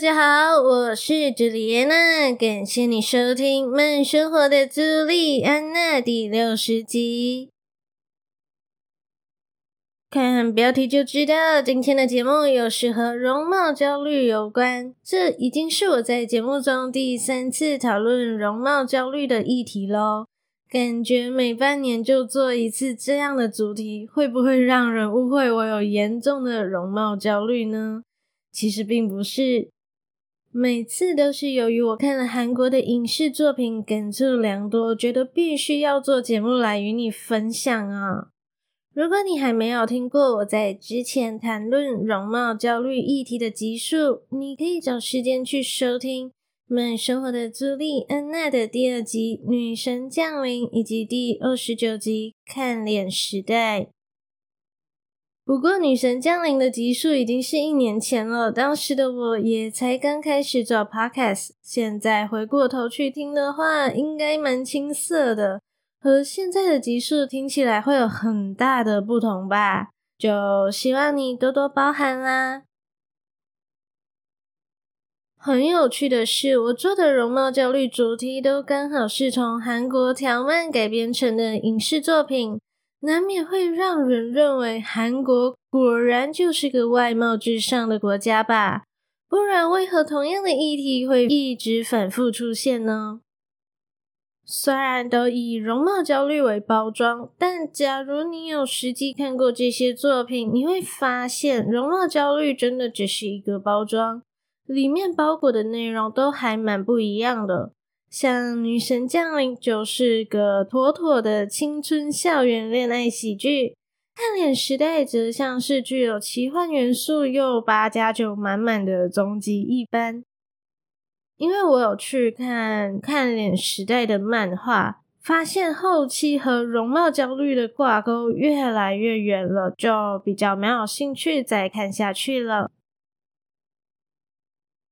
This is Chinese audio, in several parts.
大家好，我是朱莉安娜，感谢你收听《慢生活的朱莉安娜》第六十集。看标题就知道，今天的节目又是和容貌焦虑有关。这已经是我在节目中第三次讨论容貌焦虑的议题喽。感觉每半年就做一次这样的主题，会不会让人误会我有严重的容貌焦虑呢？其实并不是。每次都是由于我看了韩国的影视作品，感触良多，觉得必须要做节目来与你分享啊！如果你还没有听过我在之前谈论容貌焦虑议题的集数，你可以找时间去收听《慢生活的朱莉安娜》的第二集《女神降临》以及第二十九集《看脸时代》。不过，女神降临的集数已经是一年前了，当时的我也才刚开始做 podcast，现在回过头去听的话，应该蛮青涩的，和现在的集数听起来会有很大的不同吧？就希望你多多包涵啦。很有趣的是，我做的容貌焦虑主题都刚好是从韩国条漫改编成的影视作品。难免会让人认为韩国果然就是个外貌至上的国家吧？不然为何同样的议题会一直反复出现呢？虽然都以容貌焦虑为包装，但假如你有实际看过这些作品，你会发现容貌焦虑真的只是一个包装，里面包裹的内容都还蛮不一样的。像女神降临就是个妥妥的青春校园恋爱喜剧，看脸时代则像是具有奇幻元素又八加九满满的终极一班。因为我有去看看脸时代的漫画，发现后期和容貌焦虑的挂钩越来越远了，就比较没有兴趣再看下去了。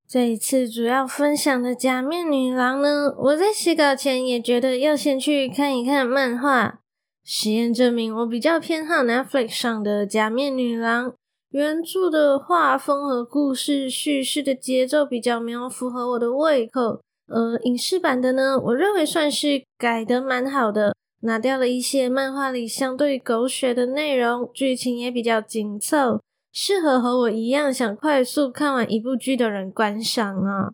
这一次主要分享的假面女郎呢，我在写稿前也觉得要先去看一看漫画。实验证明，我比较偏好 Netflix 上的假面女郎，原著的画风和故事叙事的节奏比较没有符合我的胃口。而影视版的呢，我认为算是改得蛮好的，拿掉了一些漫画里相对狗血的内容，剧情也比较紧凑。适合和我一样想快速看完一部剧的人观赏啊！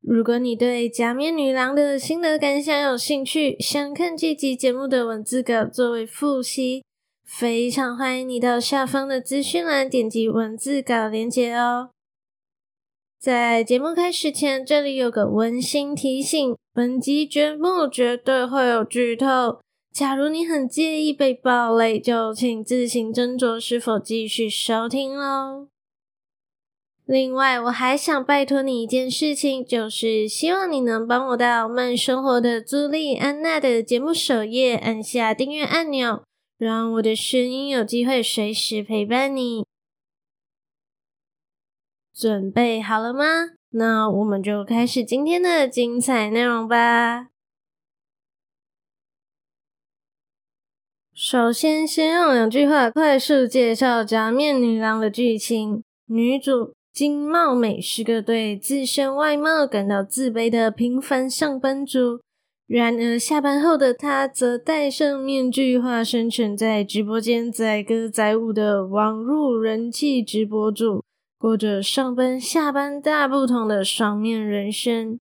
如果你对《假面女郎》的心得感想有兴趣，想看这集节目的文字稿作为复习，非常欢迎你到下方的资讯栏点击文字稿连接哦。在节目开始前，这里有个温馨提醒：本集节目绝对会有剧透。假如你很介意被暴雷，就请自行斟酌是否继续收听喽。另外，我还想拜托你一件事情，就是希望你能帮我到慢生活的朱莉安娜的节目首页按下订阅按钮，让我的声音有机会随时陪伴你。准备好了吗？那我们就开始今天的精彩内容吧。首先，先用两句话快速介绍《假面女郎》的剧情。女主金茂美是个对自身外貌感到自卑的平凡上班族，然而下班后的她则戴上面具，化身成在直播间载歌载舞的网络人气直播主，过着上班下班大不同的双面人生。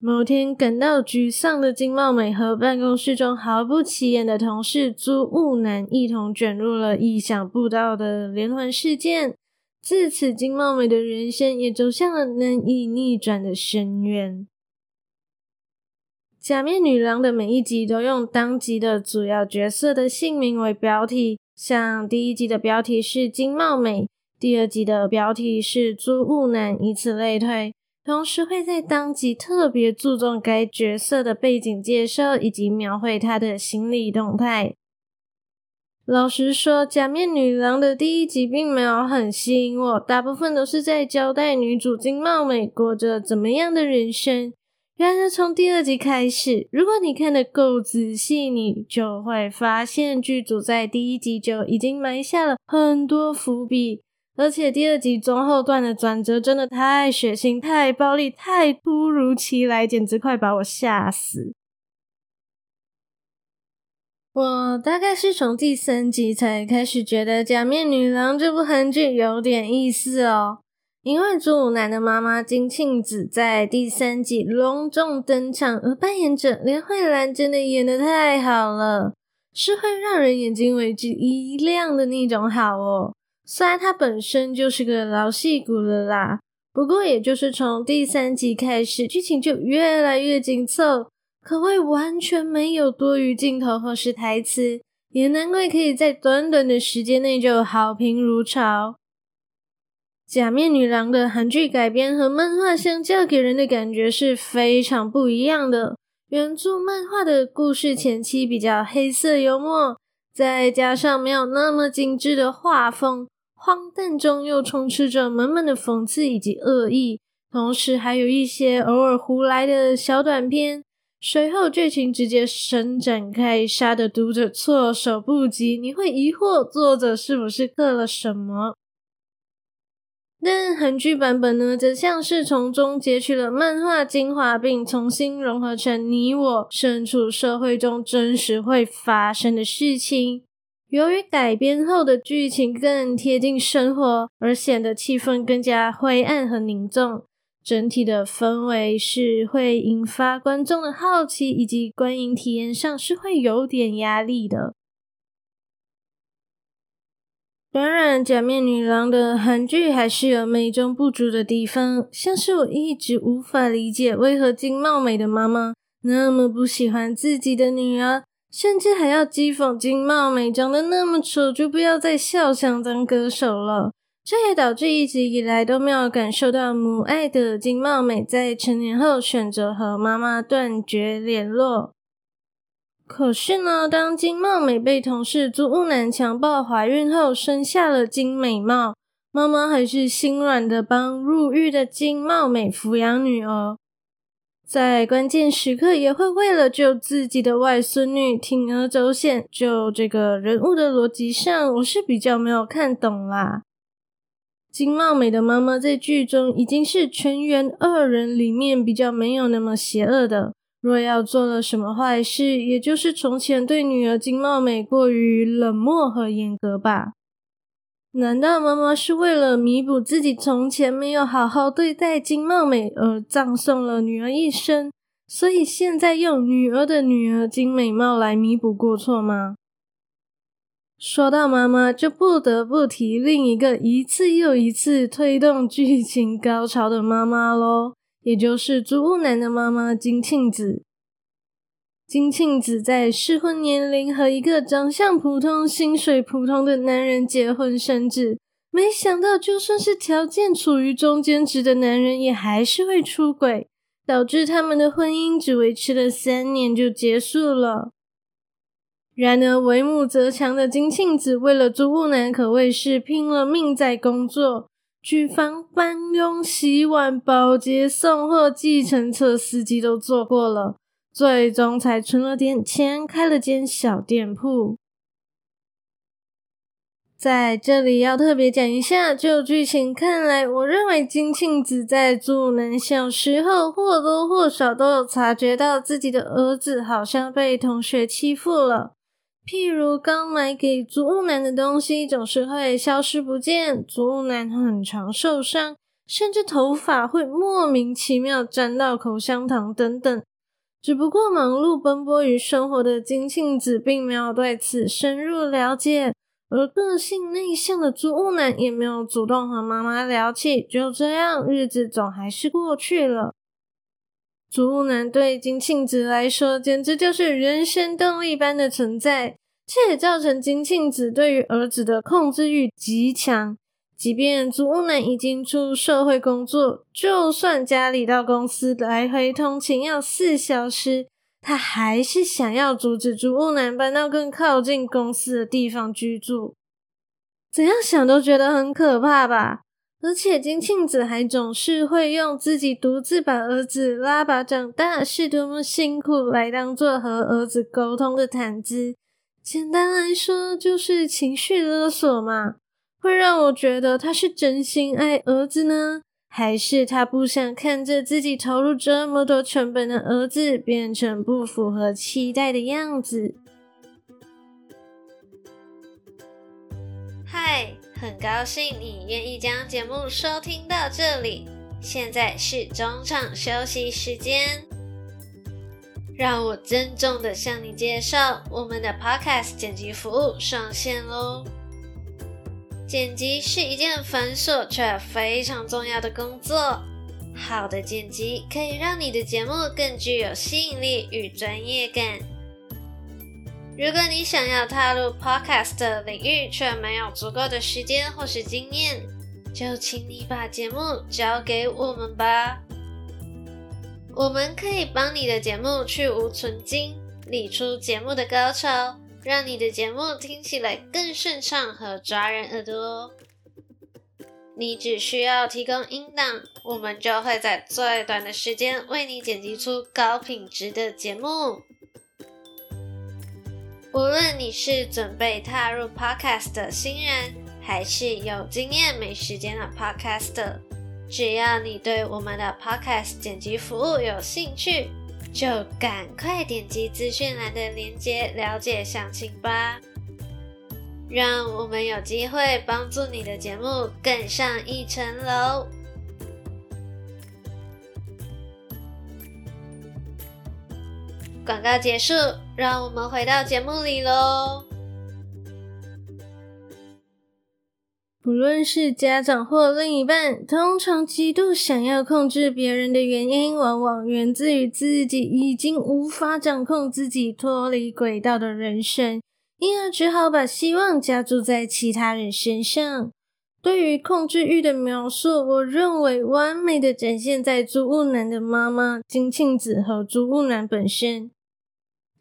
某天感到沮丧的金茂美和办公室中毫不起眼的同事租雾男一同卷入了意想不到的连环事件，自此金茂美的人生也走向了难以逆转的深渊。假面女郎的每一集都用当集的主要角色的姓名为标题，像第一集的标题是金茂美，第二集的标题是租雾男，以此类推。同时会在当集特别注重该角色的背景介绍以及描绘他的心理动态。老实说，《假面女郎》的第一集并没有很吸引我，大部分都是在交代女主金茂美过着怎么样的人生。然而，从第二集开始，如果你看得够仔细，你就会发现剧组在第一集就已经埋下了很多伏笔，而且第二集中后段的转折真的太血腥、太暴力、太突如其来，简直快把我吓死。我大概是从第三集才开始觉得《假面女郎》这部韩剧有点意思哦，因为祖武男的妈妈金庆子在第三集隆重登场，而扮演者连慧兰真的演得太好了，是会让人眼睛为之一亮的那种好哦。虽然它本身就是个老戏骨了啦，不过也就是从第三集开始，剧情就越来越紧凑。可谓完全没有多余镜头或是台词，也难怪可以在短短的时间内就好评如潮。《假面女郎》的韩剧改编和漫画相较，给人的感觉是非常不一样的。原著漫画的故事前期比较黑色幽默，再加上没有那么精致的画风，荒诞中又充斥着满满的讽刺以及恶意，同时还有一些偶尔胡来的小短片。随后剧情直接伸展开，杀的读者措手不及。你会疑惑作者是不是刻了什么？但韩剧版本呢，则像是从中截取了漫画精华，并重新融合成你我身处社会中真实会发生的事情。由于改编后的剧情更贴近生活，而显得气氛更加灰暗和凝重。整体的氛围是会引发观众的好奇，以及观影体验上是会有点压力的。当然，《假面女郎》的韩剧还是有美中不足的地方，像是我一直无法理解为何金茂美的妈妈那么不喜欢自己的女儿，甚至还要讥讽金茂美长得那么丑，就不要再笑想当歌手了。这也导致一直以来都没有感受到母爱的金茂美，在成年后选择和妈妈断绝联络。可是呢，当金茂美被同事祖武男强暴怀孕后，生下了金美貌，妈妈还是心软的帮入狱的金茂美抚养女儿，在关键时刻也会为了救自己的外孙女铤而走险。就这个人物的逻辑上，我是比较没有看懂啦。金茂美的妈妈在剧中已经是全员二人里面比较没有那么邪恶的。若要做了什么坏事，也就是从前对女儿金茂美过于冷漠和严格吧？难道妈妈是为了弥补自己从前没有好好对待金茂美而葬送了女儿一生，所以现在用女儿的女儿金美貌来弥补过错吗？说到妈妈，就不得不提另一个一次又一次推动剧情高潮的妈妈喽，也就是祖武男的妈妈金庆子。金庆子在适婚年龄和一个长相普通、薪水普通的男人结婚生子，没想到就算是条件处于中间值的男人，也还是会出轨，导致他们的婚姻只维持了三年就结束了。然而，为母则强的金庆子为了祖武男，可谓是拼了命在工作，举房搬佣、洗碗、保洁、送货、计程车司机都做过了，最终才存了点钱，开了间小店铺。在这里要特别讲一下，就剧情看来，我认为金庆子在祖武男小时候或多或少都有察觉到自己的儿子好像被同学欺负了。譬如刚买给祖武男的东西总是会消失不见，祖武男很常受伤，甚至头发会莫名其妙沾到口香糖等等。只不过忙碌奔波于生活的金庆子并没有对此深入了解，而个性内向的租屋男也没有主动和妈妈聊起，就这样日子总还是过去了。租屋男对金庆子来说，简直就是人生动力般的存在，这也造成金庆子对于儿子的控制欲极强，即便租屋男已经出社会工作，就算家里到公司来回通勤要四小时，他还是想要阻止租屋男搬到更靠近公司的地方居住。怎样想都觉得很可怕吧？而且金庆子还总是会用自己独自把儿子拉拔长大是多么辛苦来当做和儿子沟通的谈资。简单来说，就是情绪勒索嘛。会让我觉得他是真心爱儿子呢，还是他不想看着自己投入这么多成本的儿子变成不符合期待的样子？嗨。很高兴你愿意将节目收听到这里，现在是中场休息时间，让我郑重的向你介绍我们的 Podcast 剪辑服务上线喽。剪辑是一件繁琐却非常重要的工作，好的剪辑可以让你的节目更具有吸引力与专业感。如果你想要踏入 Podcast 的领域，却没有足够的时间或是经验，就请你把节目交给我们吧。我们可以帮你的节目去芜存菁，理出节目的高潮，让你的节目听起来更顺畅和抓人耳朵。你只需要提供音档，我们就会在最短的时间为你剪辑出高品质的节目。无论你是准备踏入 Podcast 的新人，还是有经验没时间的 Podcaster，只要你对我们的 Podcast 剪辑服务有兴趣，就赶快点击资讯栏的链接了解详情吧。让我们有机会帮助你的节目更上一层楼。广告结束，让我们回到节目里喽。不论是家长或另一半，通常极度想要控制别人的原因，往往源自于自己已经无法掌控自己脱离轨道的人生，因而只好把希望加注在其他人身上。对于控制欲的描述，我认为完美的展现在租屋男的妈妈金庆子和租屋男本身。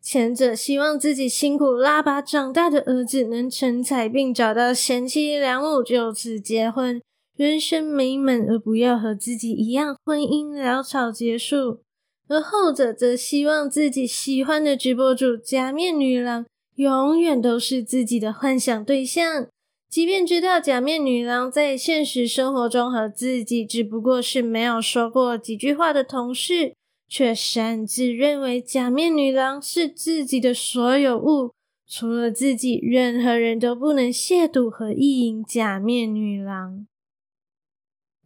前者希望自己辛苦拉拔长大的儿子能成才，并找到贤妻良母，就此结婚，人生美满，而不要和自己一样婚姻潦草结束；而后者则希望自己喜欢的直播主假面女郎永远都是自己的幻想对象，即便知道假面女郎在现实生活中和自己只不过是没有说过几句话的同事。却擅自认为假面女郎是自己的所有物，除了自己，任何人都不能亵渎和意淫假面女郎。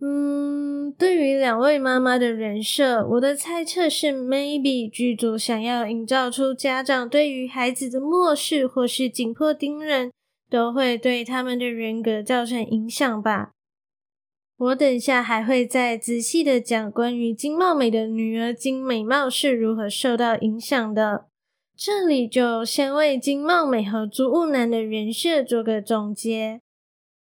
嗯，对于两位妈妈的人设，我的猜测是，maybe 剧组想要营造出家长对于孩子的漠视或是紧迫盯人，都会对他们的人格造成影响吧。我等下还会再仔细的讲关于金茂美的女儿金美貌是如何受到影响的。这里就先为金茂美和租屋男的人设做个总结。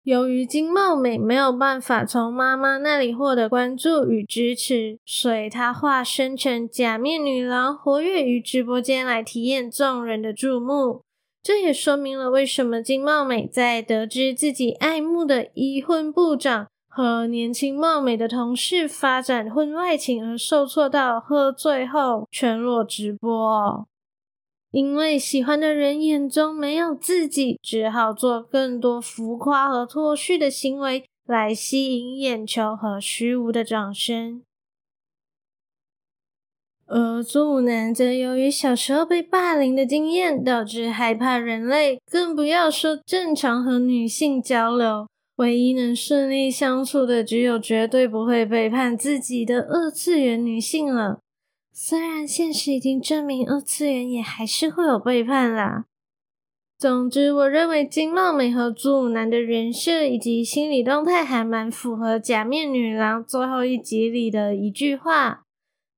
由于金茂美没有办法从妈妈那里获得关注与支持，所以她化身成假面女郎，活跃于直播间来体验众人的注目。这也说明了为什么金茂美在得知自己爱慕的已婚部长。和年轻貌美的同事发展婚外情而受挫到喝醉后全裸直播，因为喜欢的人眼中没有自己，只好做更多浮夸和脱序的行为来吸引眼球和虚无的掌声。而租屋男则由于小时候被霸凌的经验，导致害怕人类，更不要说正常和女性交流。唯一能顺利相处的，只有绝对不会背叛自己的二次元女性了。虽然现实已经证明二次元也还是会有背叛啦。总之，我认为金茂美和租屋男的人设以及心理动态还蛮符合假面女郎最后一集里的一句话：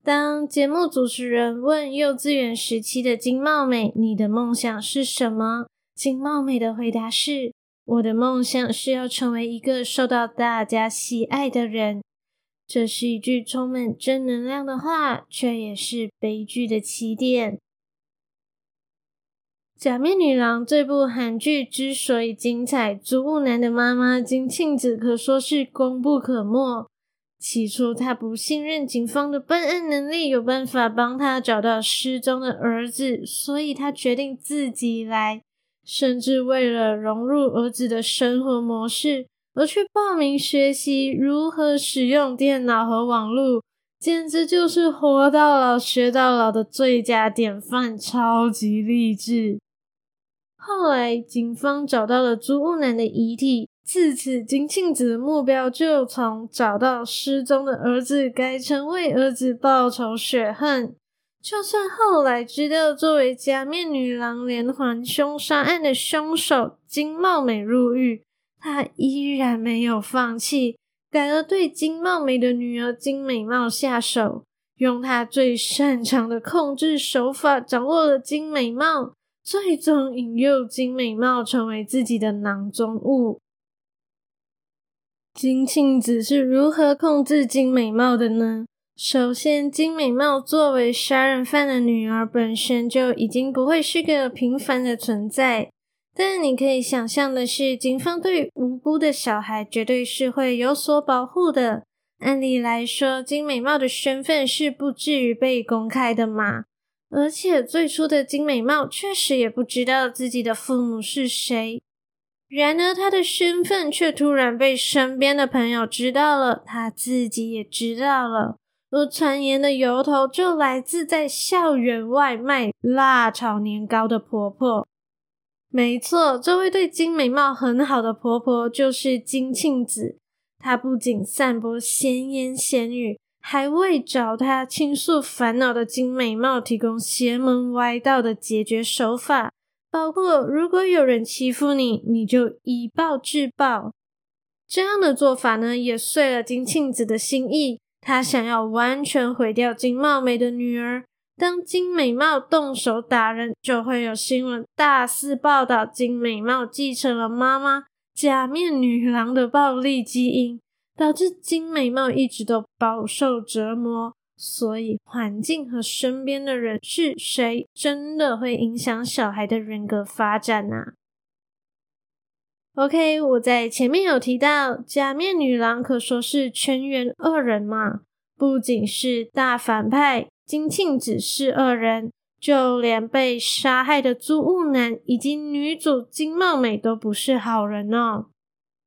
当节目主持人问幼稚园时期的金茂美：“你的梦想是什么？”金茂美的回答是。我的梦想是要成为一个受到大家喜爱的人。这是一句充满正能量的话，却也是悲剧的起点。《假面女郎》这部韩剧之所以精彩，租屋男的妈妈金庆子可说是功不可没。起初，她不信任警方的办案能力有办法帮她找到失踪的儿子，所以她决定自己来。甚至为了融入儿子的生活模式，而去报名学习如何使用电脑和网络，简直就是活到老学到老的最佳典范，超级励志。后来，警方找到了租屋男的遗体，自此金庆子的目标就从找到失踪的儿子改成为儿子报仇雪恨。就算后来知道作为假面女郎连环凶杀案的凶手金茂美入狱，她依然没有放弃，改而对金茂美的女儿金美貌下手，用她最擅长的控制手法掌握了金美貌，最终引诱金美貌成为自己的囊中物。金庆子是如何控制金美貌的呢？首先，金美貌作为杀人犯的女儿，本身就已经不会是个平凡的存在。但你可以想象的是，警方对无辜的小孩绝对是会有所保护的。按理来说，金美貌的身份是不至于被公开的嘛。而且最初的金美貌确实也不知道自己的父母是谁。然而，她的身份却突然被身边的朋友知道了，她自己也知道了。而传言的由头就来自在校园外卖辣炒年糕的婆婆。没错，这位对金美貌很好的婆婆就是金庆子。她不仅散播闲言闲语，还为找她倾诉烦恼的金美貌提供邪门歪道的解决手法，包括如果有人欺负你，你就以暴制暴。这样的做法呢，也遂了金庆子的心意。他想要完全毁掉金茂美的女儿。当金美貌动手打人，就会有新闻大肆报道金美貌继承了妈妈假面女郎的暴力基因，导致金美貌一直都饱受折磨。所以，环境和身边的人是谁，真的会影响小孩的人格发展啊。OK，我在前面有提到，假面女郎可说是全员恶人嘛，不仅是大反派金庆子是恶人，就连被杀害的租屋男以及女主金茂美都不是好人哦。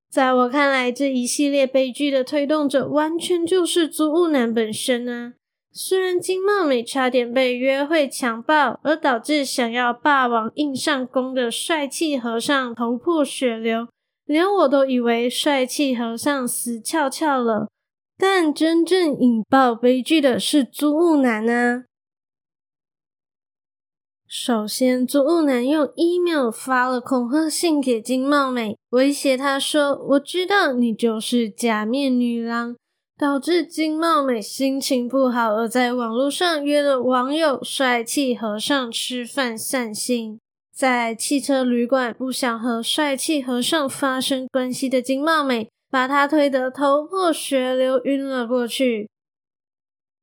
在我看来，这一系列悲剧的推动者完全就是租屋男本身啊。虽然金茂美差点被约会强暴，而导致想要霸王硬上弓的帅气和尚头破血流，连我都以为帅气和尚死翘翘了。但真正引爆悲剧的是租屋男啊！首先，租屋男用 email 发了恐吓信给金茂美，威胁她说：“我知道你就是假面女郎。”导致金茂美心情不好，而在网络上约了网友帅气和尚吃饭散心。在汽车旅馆，不想和帅气和尚发生关系的金茂美，把他推得头破血流，晕了过去。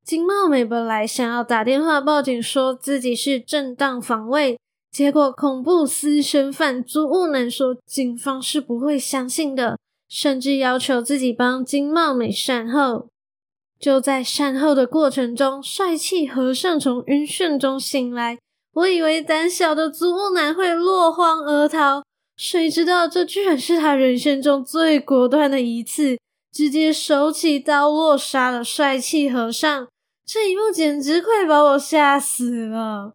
金茂美本来想要打电话报警，说自己是正当防卫，结果恐怖私生饭租屋男说，警方是不会相信的。甚至要求自己帮金茂美善后。就在善后的过程中，帅气和尚从晕眩中醒来。我以为胆小的祖母男会落荒而逃，谁知道这居然是他人生中最果断的一次，直接手起刀落杀了帅气和尚。这一幕简直快把我吓死了。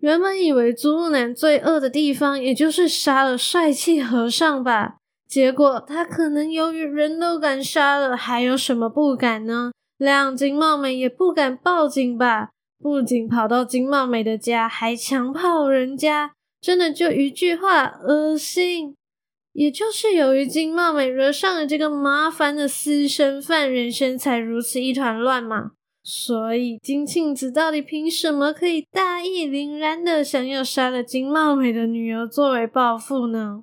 原本以为租屋男最恶的地方，也就是杀了帅气和尚吧。结果他可能由于人都敢杀了，还有什么不敢呢？让金茂美也不敢报警吧？不仅跑到金茂美的家，还强暴人家，真的就一句话，恶心。也就是由于金茂美惹上了这个麻烦的私生饭，人生才如此一团乱嘛。所以金庆子到底凭什么可以大义凛然的想要杀了金茂美的女儿作为报复呢？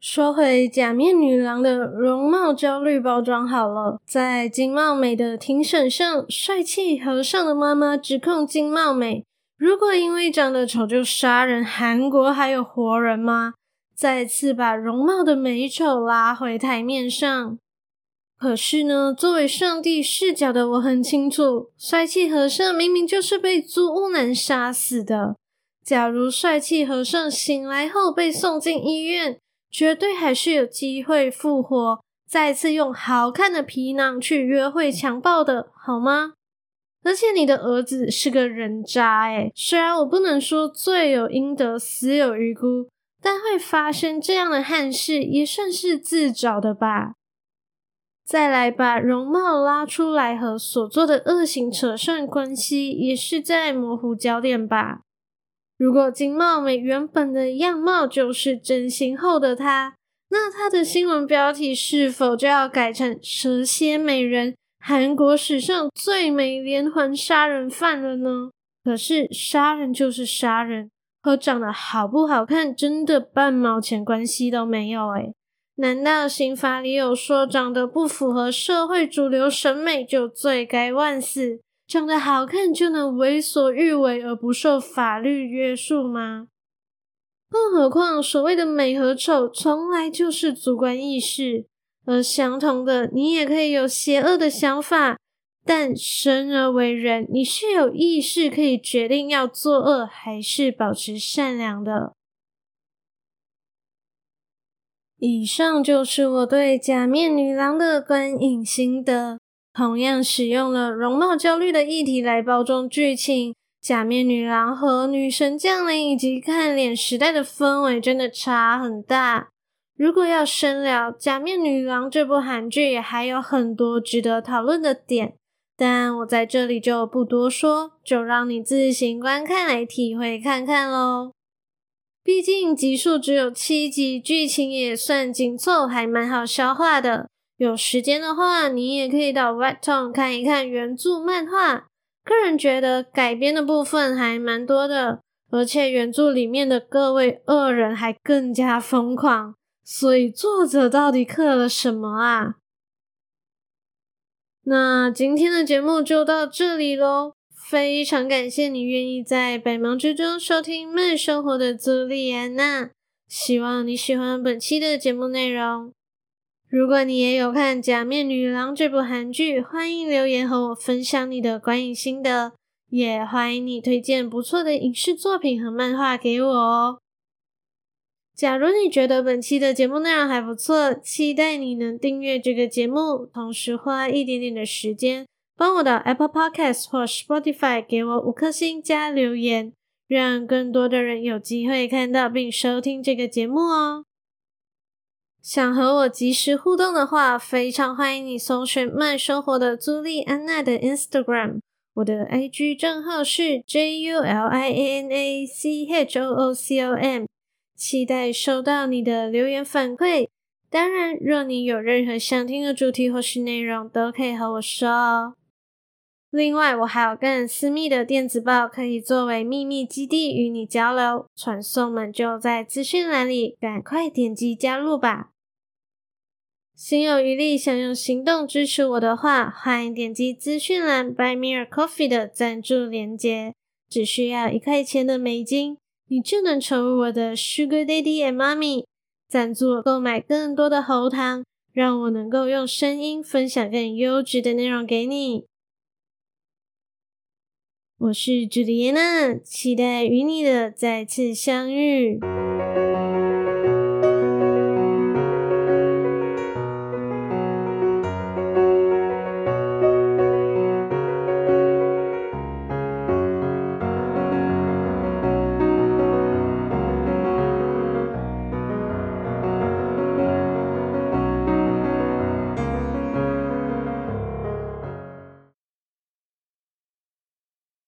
说回假面女郎的容貌焦虑包装好了，在金茂美的庭审上，帅气和尚的妈妈指控金茂美，如果因为长得丑就杀人，韩国还有活人吗？再次把容貌的美丑拉回台面上。可是呢，作为上帝视角的我很清楚，帅气和尚明明就是被租屋男杀死的。假如帅气和尚醒来后被送进医院，绝对还是有机会复活，再次用好看的皮囊去约会强暴的，好吗？而且你的儿子是个人渣诶，虽然我不能说罪有应得，死有余辜，但会发生这样的憾事也算是自找的吧。再来把容貌拉出来和所做的恶行扯上关系，也是在模糊焦点吧。如果金茂美原本的样貌就是整形后的她，那她的新闻标题是否就要改成“蛇蝎美人”，韩国史上最美连环杀人犯了呢？可是杀人就是杀人，和长得好不好看真的半毛钱关系都没有诶。难道刑法里有说长得不符合社会主流审美就罪该万死，长得好看就能为所欲为而不受法律约束吗？更何况所谓的美和丑从来就是主观意识，而相同的，你也可以有邪恶的想法，但生而为人，你是有意识可以决定要作恶还是保持善良的。以上就是我对假面女郎的观影心得。同样使用了容貌焦虑的议题来包装剧情，假面女郎和女神降临以及看脸时代的氛围真的差很大。如果要深聊假面女郎这部韩剧，也还有很多值得讨论的点，但我在这里就不多说，就让你自行观看来体会看看喽。毕竟集数只有七集，剧情也算紧凑，还蛮好消化的。有时间的话，你也可以到 Webtoon 看一看原著漫画。个人觉得改编的部分还蛮多的，而且原著里面的各位恶人还更加疯狂。所以作者到底刻了什么啊？那今天的节目就到这里喽。非常感谢你愿意在百忙之中收听慢生活的朱莉安娜，希望你喜欢本期的节目内容。如果你也有看《假面女郎》这部韩剧，欢迎留言和我分享你的观影心得，也欢迎你推荐不错的影视作品和漫画给我哦。假如你觉得本期的节目内容还不错，期待你能订阅这个节目，同时花一点点的时间。帮我的 Apple Podcast 或 Spotify 给我五颗星加留言，让更多的人有机会看到并收听这个节目哦。想和我即时互动的话，非常欢迎你搜寻慢生活的朱莉安娜的 Instagram，我的 IG 账号是 JULIANACHOOCOM，期待收到你的留言反馈。当然，若你有任何想听的主题或是内容，都可以和我说哦。另外，我还有更私密的电子报，可以作为秘密基地与你交流。传送门就在资讯栏里，赶快点击加入吧！心有余力想用行动支持我的话，欢迎点击资讯栏 By Me a Coffee 的赞助连接，只需要一块钱的美金，你就能成为我的 Sugar Daddy and Mommy，赞助我购买更多的喉糖，让我能够用声音分享更优质的内容给你。我是朱迪安娜，期待与你的再次相遇。